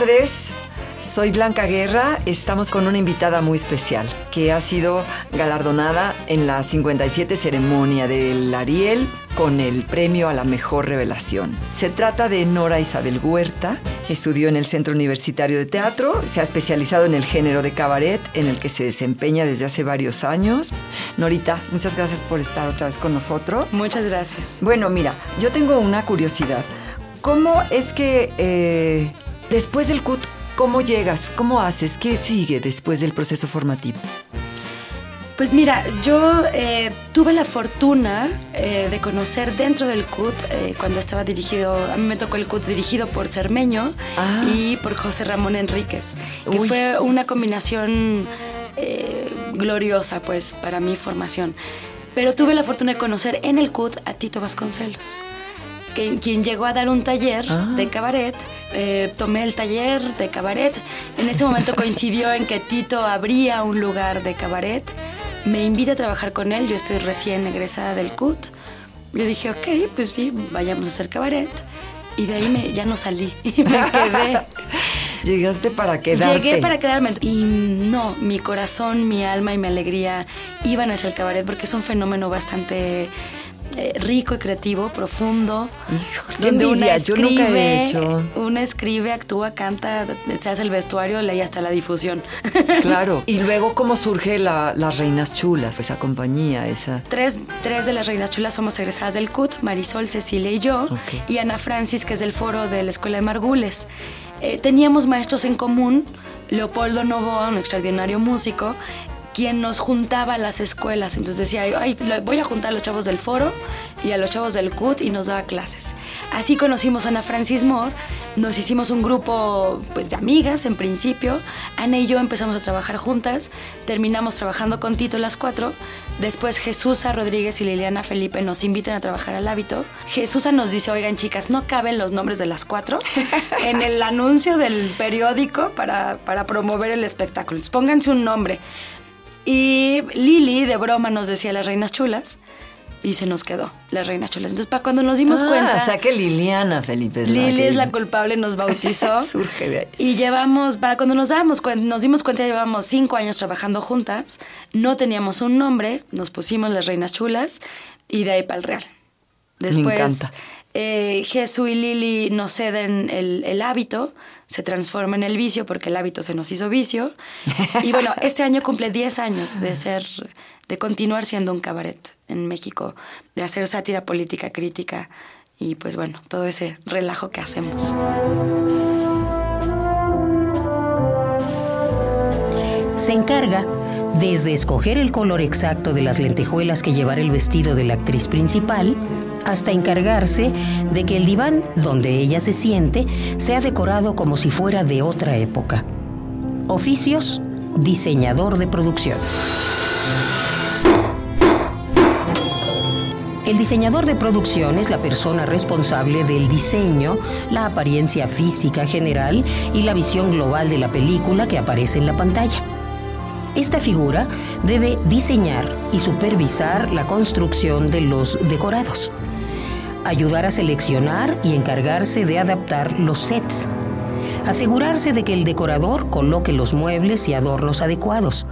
Tardes. Soy Blanca Guerra, estamos con una invitada muy especial que ha sido galardonada en la 57 ceremonia del Ariel con el premio a la mejor revelación. Se trata de Nora Isabel Huerta, estudió en el Centro Universitario de Teatro, se ha especializado en el género de cabaret en el que se desempeña desde hace varios años. Norita, muchas gracias por estar otra vez con nosotros. Muchas gracias. Bueno, mira, yo tengo una curiosidad. ¿Cómo es que eh, después del CUT ¿Cómo llegas? ¿Cómo haces? ¿Qué sigue después del proceso formativo? Pues mira, yo eh, tuve la fortuna eh, de conocer dentro del CUT, eh, cuando estaba dirigido, a mí me tocó el CUT dirigido por Cermeño Ah. y por José Ramón Enríquez, que Uy. fue una combinación gloriosa pues para mi formación. Pero tuve la fortuna de conocer en el CUT a Tito Vasconcelos, que, quien llegó a dar un taller Ah. de cabaret. Eh, tomé el taller de cabaret. En ese momento coincidió en que Tito abría un lugar de cabaret. Me invita a trabajar con él. Yo estoy recién egresada del CUT. Yo dije, ok, pues sí, vayamos a hacer cabaret. Y de ahí me, ya no salí. Y me quedé. Llegaste para quedarte. Llegué para quedarme. Y no, mi corazón, mi alma y mi alegría iban hacia el cabaret porque es un fenómeno bastante rico y creativo, profundo. Hijo, qué envidia, yo nunca he hecho. Una escribe, actúa, canta, se hace el vestuario, lee hasta la difusión. Claro. Y luego, ¿cómo surge la- Las Reinas Chulas? Esa compañía, esa... Tres, tres de las reinas chulas somos egresadas del CUT, Marisol, Cecilia y yo, y Ana Francis, que es del foro de la Escuela de Margules. Eh, teníamos maestros en común, Leopoldo Novoa, un extraordinario músico, quien nos juntaba a las escuelas. Entonces decía, Ay, voy a juntar a los chavos del foro y a los chavos del CUT y nos daba clases. Así conocimos a Ana Francis Moore, nos hicimos un grupo pues, de amigas en principio. Ana y yo empezamos a trabajar juntas, terminamos trabajando con Tito las cuatro. Después Jesusa Rodríguez y Liliana Felipe nos invitan a trabajar al hábito. Jesusa nos dice, oigan chicas, no caben los nombres de las cuatro en el anuncio del periódico para, para promover el espectáculo. Entonces, pónganse un nombre. Y Lili de broma nos decía las reinas chulas y se nos quedó las reinas chulas. Entonces, para cuando nos dimos Ah, cuenta... O sea que Liliana Felipe es Lili es la culpable, nos bautizó. Surge de ahí. Y llevamos, para cuando nos dábamos cuen- nos dimos cuenta, llevamos cinco años trabajando juntas, no teníamos un nombre, nos pusimos las reinas chulas y de ahí para el real. Después, encanta. Eh, Jesús y Lili nos ceden el, el hábito, se transforma en el vicio porque el hábito se nos hizo vicio. Y bueno, este año cumple 10 años de ser, de continuar siendo un cabaret en México, de hacer sátira política crítica y pues bueno, todo ese relajo que hacemos. Se encarga desde escoger el color exacto de las lentejuelas que llevará el vestido de la actriz principal, hasta encargarse de que el diván donde ella se siente sea decorado como si fuera de otra época. Oficios, diseñador de producción. El diseñador de producción es la persona responsable del diseño, la apariencia física general y la visión global de la película que aparece en la pantalla. Esta figura debe diseñar y supervisar la construcción de los decorados, ayudar a seleccionar y encargarse de adaptar los sets, asegurarse de que el decorador coloque los muebles y adornos adecuados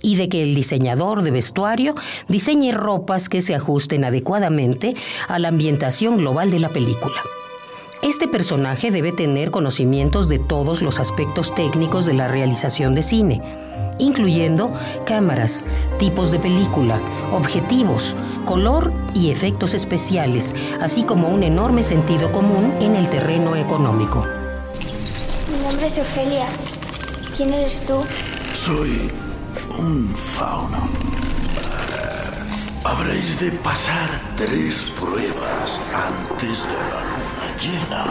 y de que el diseñador de vestuario diseñe ropas que se ajusten adecuadamente a la ambientación global de la película. Este personaje debe tener conocimientos de todos los aspectos técnicos de la realización de cine, incluyendo cámaras, tipos de película, objetivos, color y efectos especiales, así como un enorme sentido común en el terreno económico. Mi nombre es Ofelia. ¿Quién eres tú? Soy un fauno. Habréis de pasar tres pruebas antes de la luna llena.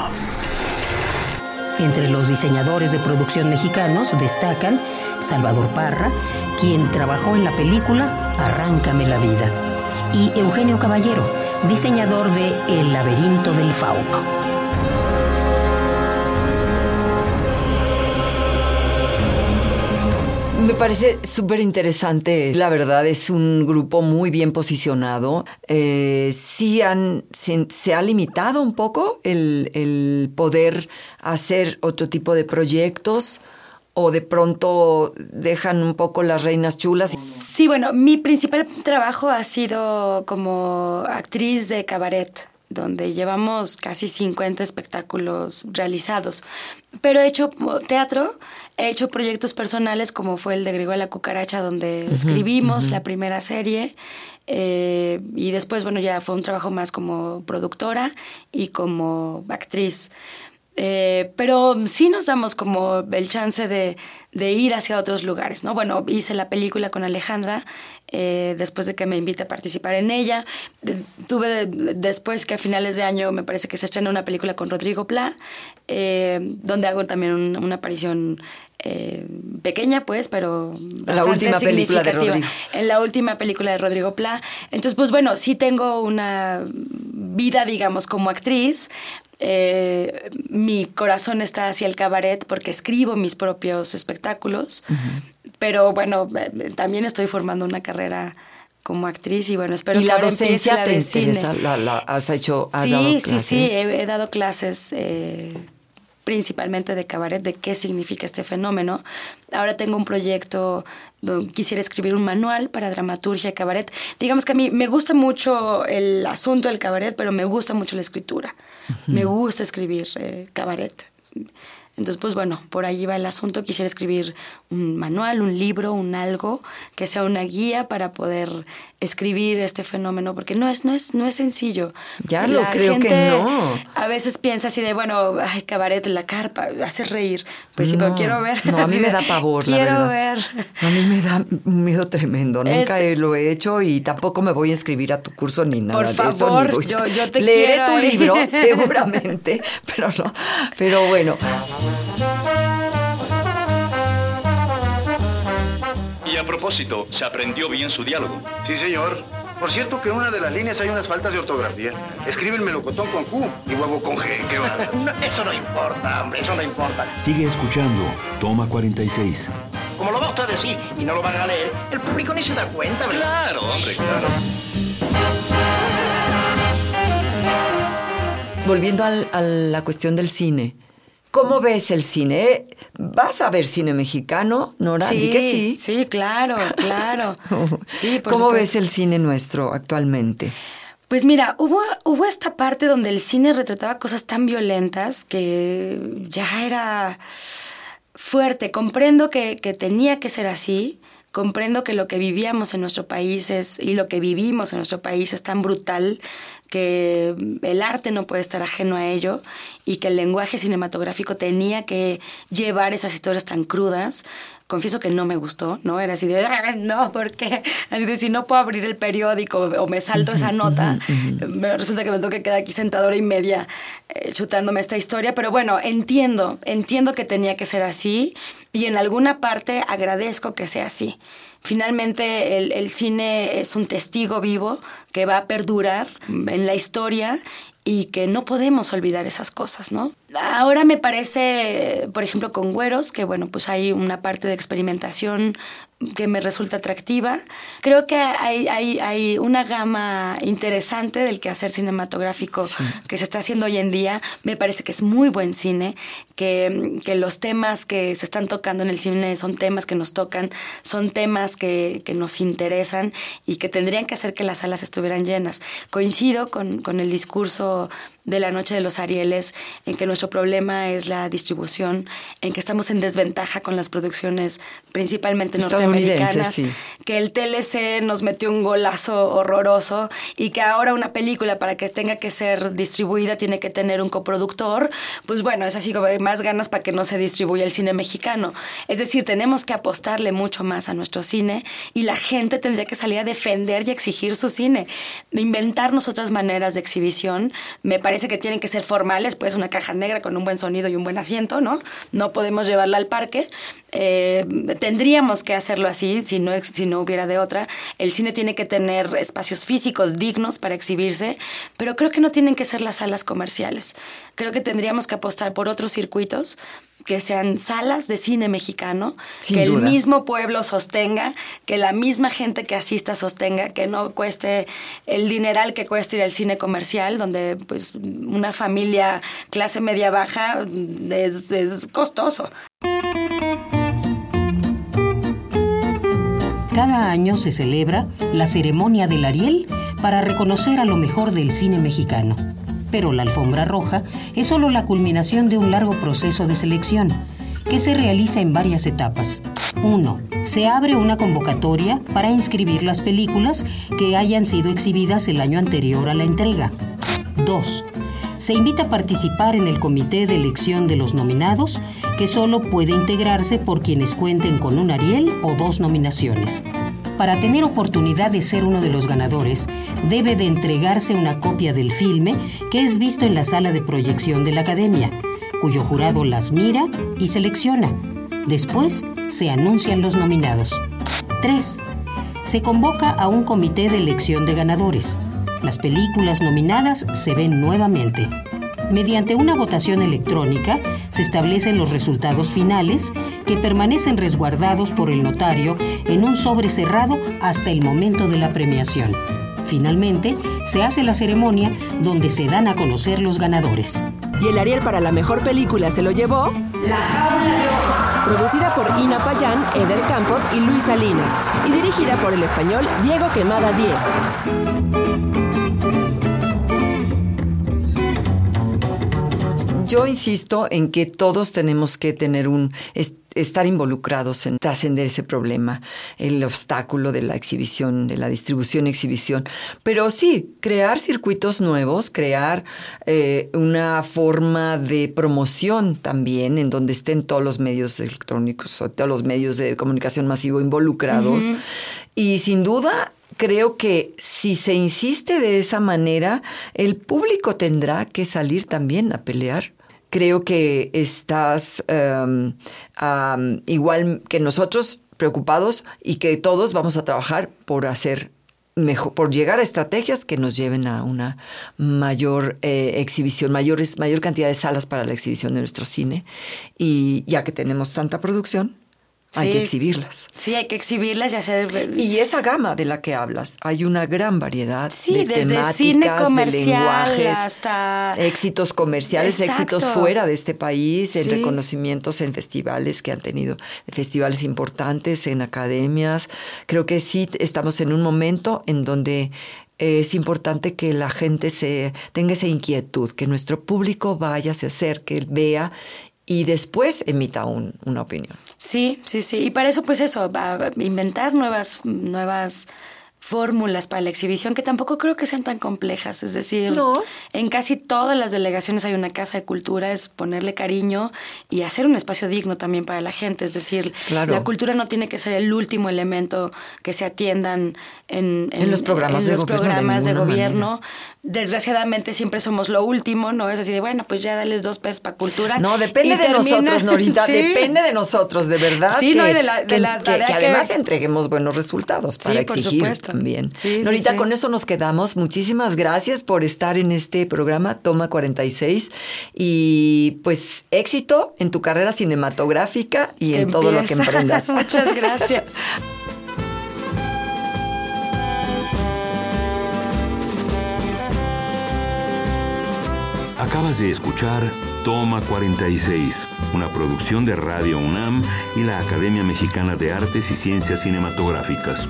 Entre los diseñadores de producción mexicanos destacan Salvador Parra, quien trabajó en la película Arráncame la vida, y Eugenio Caballero, diseñador de El laberinto del fauno. Parece súper interesante. La verdad es un grupo muy bien posicionado. Eh, sí han, se, se ha limitado un poco el, el poder hacer otro tipo de proyectos o de pronto dejan un poco las reinas chulas. Sí, bueno, mi principal trabajo ha sido como actriz de cabaret donde llevamos casi 50 espectáculos realizados. Pero he hecho teatro, he hecho proyectos personales como fue el de Griego la Cucaracha, donde escribimos la primera serie. Eh, y después, bueno, ya fue un trabajo más como productora y como actriz. Eh, pero sí nos damos como el chance de, de, ir hacia otros lugares, ¿no? Bueno, hice la película con Alejandra eh, después de que me invite a participar en ella. tuve después que a finales de año me parece que se estrena una película con Rodrigo Pla, eh, donde hago también una aparición pequeña, pues, pero la última película de Rodrigo. En la última película de Rodrigo Pla. Entonces, pues bueno, sí tengo una vida, digamos, como actriz, eh, mi corazón está hacia el cabaret porque escribo mis propios espectáculos, pero bueno, eh, también estoy formando una carrera como actriz y bueno, espero ¿Y que la docencia la te interesa? ¿La, la, has hecho, has sí, dado sí, clases? sí, he, he dado clases eh, principalmente de cabaret, de qué significa este fenómeno. Ahora tengo un proyecto donde quisiera escribir un manual para dramaturgia cabaret. Digamos que a mí me gusta mucho el asunto del cabaret, pero me gusta mucho la escritura. Me gusta escribir eh, cabaret. Entonces, pues bueno, por ahí va el asunto. Quisiera escribir un manual, un libro, un algo que sea una guía para poder escribir este fenómeno, porque no es, no es, no es sencillo. Ya lo creo que no. A veces piensa así de, bueno, ay, cabaret, la carpa, hace reír. Pues sí, No, pero quiero ver. No, a mí me da pavor, la Quiero verdad. ver. A mí me da un miedo tremendo. Nunca Es- lo he hecho y tampoco me voy a inscribir a tu curso ni nada Por de eso. ni favor, voy- yo- yo te Leeré quiero tu libro, seguramente, pero no. Pero bueno, Y a propósito, ¿se aprendió bien su diálogo? Sí, señor. Por cierto que en una de las líneas hay unas faltas de ortografía. Escriben melocotón con Q y huevo con G. ¿Qué va? No, eso no importa, hombre, eso no importa. Sigue escuchando. Toma 46. Como lo va usted a decir y no lo van a leer, el público ni se da cuenta, ¿verdad? Claro, hombre, claro. volviendo al- a la cuestión del cine. ¿Cómo ves el cine? ¿Vas a ver cine mexicano, Nora? Di que sí. sí, claro, claro. Sí, por ¿Cómo supuesto. ves el cine nuestro actualmente? Pues mira, hubo, hubo esta parte donde el cine retrataba cosas tan violentas que ya era fuerte. Comprendo que, que tenía que ser así. Comprendo que lo que vivíamos en nuestro país es, y lo que vivimos en nuestro país es tan brutal que el arte no puede estar ajeno a ello y que el lenguaje cinematográfico tenía que llevar esas historias tan crudas. Confieso que no me gustó, ¿no? Era así de, "Ah, no, ¿por qué? Así de, si no puedo abrir el periódico o me salto esa nota, me resulta que me tengo que quedar aquí sentado hora y media eh, chutándome esta historia. Pero bueno, entiendo, entiendo que tenía que ser así y en alguna parte agradezco que sea así. Finalmente, el, el cine es un testigo vivo que va a perdurar en la historia y que no podemos olvidar esas cosas, ¿no? Ahora me parece, por ejemplo, con Güeros, que bueno, pues hay una parte de experimentación que me resulta atractiva. Creo que hay, hay, hay una gama interesante del quehacer cinematográfico que se está haciendo hoy en día. Me parece que es muy buen cine, que, que los temas que se están tocando en el cine son temas que nos tocan, son temas que, que nos interesan y que tendrían que hacer que las salas estuvieran llenas. Coincido con, con el discurso de la Noche de los Arieles, en que nuestro problema es la distribución, en que estamos en desventaja con las producciones principalmente norteamericanas, que el TLC nos metió un golazo horroroso y que ahora una película para que tenga que ser distribuida tiene que tener un coproductor, pues bueno, es así como más ganas para que no se distribuya el cine mexicano. Es decir, tenemos que apostarle mucho más a nuestro cine y la gente tendría que salir a defender y exigir su cine, inventarnos otras maneras de exhibición. Me parece que tienen que ser formales, pues una caja negra con un buen sonido y un buen asiento, ¿no? No podemos llevarla al parque. Eh, tendríamos que hacerlo así si no, si no hubiera de otra. El cine tiene que tener espacios físicos dignos para exhibirse, pero creo que no tienen que ser las salas comerciales. Creo que tendríamos que apostar por otros circuitos que sean salas de cine mexicano, que el mismo pueblo sostenga, que la misma gente que asista sostenga, que no cueste el dineral que cuesta ir al cine comercial, donde pues una familia clase media baja es, es costoso. Cada año se celebra la ceremonia del Ariel para reconocer a lo mejor del cine mexicano. Pero la alfombra roja es solo la culminación de un largo proceso de selección que se realiza en varias etapas. 1. Se abre una convocatoria para inscribir las películas que hayan sido exhibidas el año anterior a la entrega. 2. Se invita a participar en el comité de elección de los nominados, que solo puede integrarse por quienes cuenten con un Ariel o dos nominaciones. Para tener oportunidad de ser uno de los ganadores, debe de entregarse una copia del filme que es visto en la sala de proyección de la Academia, cuyo jurado las mira y selecciona. Después se anuncian los nominados. 3. Se convoca a un comité de elección de ganadores. Las películas nominadas se ven nuevamente. Mediante una votación electrónica se establecen los resultados finales que permanecen resguardados por el notario en un sobre cerrado hasta el momento de la premiación. Finalmente, se hace la ceremonia donde se dan a conocer los ganadores. Y el Ariel para la mejor película se lo llevó La Jaula Producida por Ina Payán, Eder Campos y Luis Salinas. Y dirigida por el español Diego Quemada 10. Yo insisto en que todos tenemos que tener un estar involucrados en trascender ese problema, el obstáculo de la exhibición, de la distribución exhibición. Pero sí, crear circuitos nuevos, crear eh, una forma de promoción también, en donde estén todos los medios electrónicos o todos los medios de comunicación masivo involucrados. Y sin duda creo que si se insiste de esa manera, el público tendrá que salir también a pelear creo que estás em, igual que nosotros preocupados y que todos vamos a trabajar por hacer mejor, por llegar a estrategias que nos lleven a una mayor eh, exhibición, mayores, mayor cantidad de salas para la exhibición de nuestro cine. Y ya que tenemos tanta producción, hay que exhibirlas. Sí, hay que exhibirlas y hacer... Y esa gama de la que hablas, hay una gran variedad sí, de desde temáticas, cine comercial de lenguajes, hasta... éxitos comerciales, Exacto. éxitos fuera de este país, en Sí. reconocimientos en festivales que han tenido, festivales importantes, en academias. Creo que sí estamos en un momento en donde es importante que la gente se tenga esa inquietud, que nuestro público vaya, se acerque, vea y después emita un- una opinión. Sí, sí, sí. Y para eso, pues eso, inventar nuevas, nuevas fórmulas para la exhibición que tampoco creo que sean tan complejas. Es decir, No. en casi todas las delegaciones hay una casa de cultura, es ponerle cariño y hacer un espacio digno también para la gente. Es decir, Claro. la cultura no tiene que ser el último elemento que se atiendan en, En los programas en de los gobierno, de programas de ninguna gobierno. Desgraciadamente siempre somos lo último, ¿no? Es así de, bueno, pues ya dales dos pesos para cultura. No, depende de termina- nosotros, Norita, Sí. depende de nosotros, de verdad. Sí, que, no, y de la- de que- la tarea que que- además entreguemos buenos resultados para Sí, por supuesto. También. Sí, Norita, sí. con eso nos quedamos. Muchísimas gracias por estar en este programa Toma 46 y pues éxito en tu carrera cinematográfica y en todo lo que emprendas. Muchas gracias. Acabas de escuchar Toma 46, una producción de Radio UNAM y la Academia Mexicana de Artes y Ciencias Cinematográficas.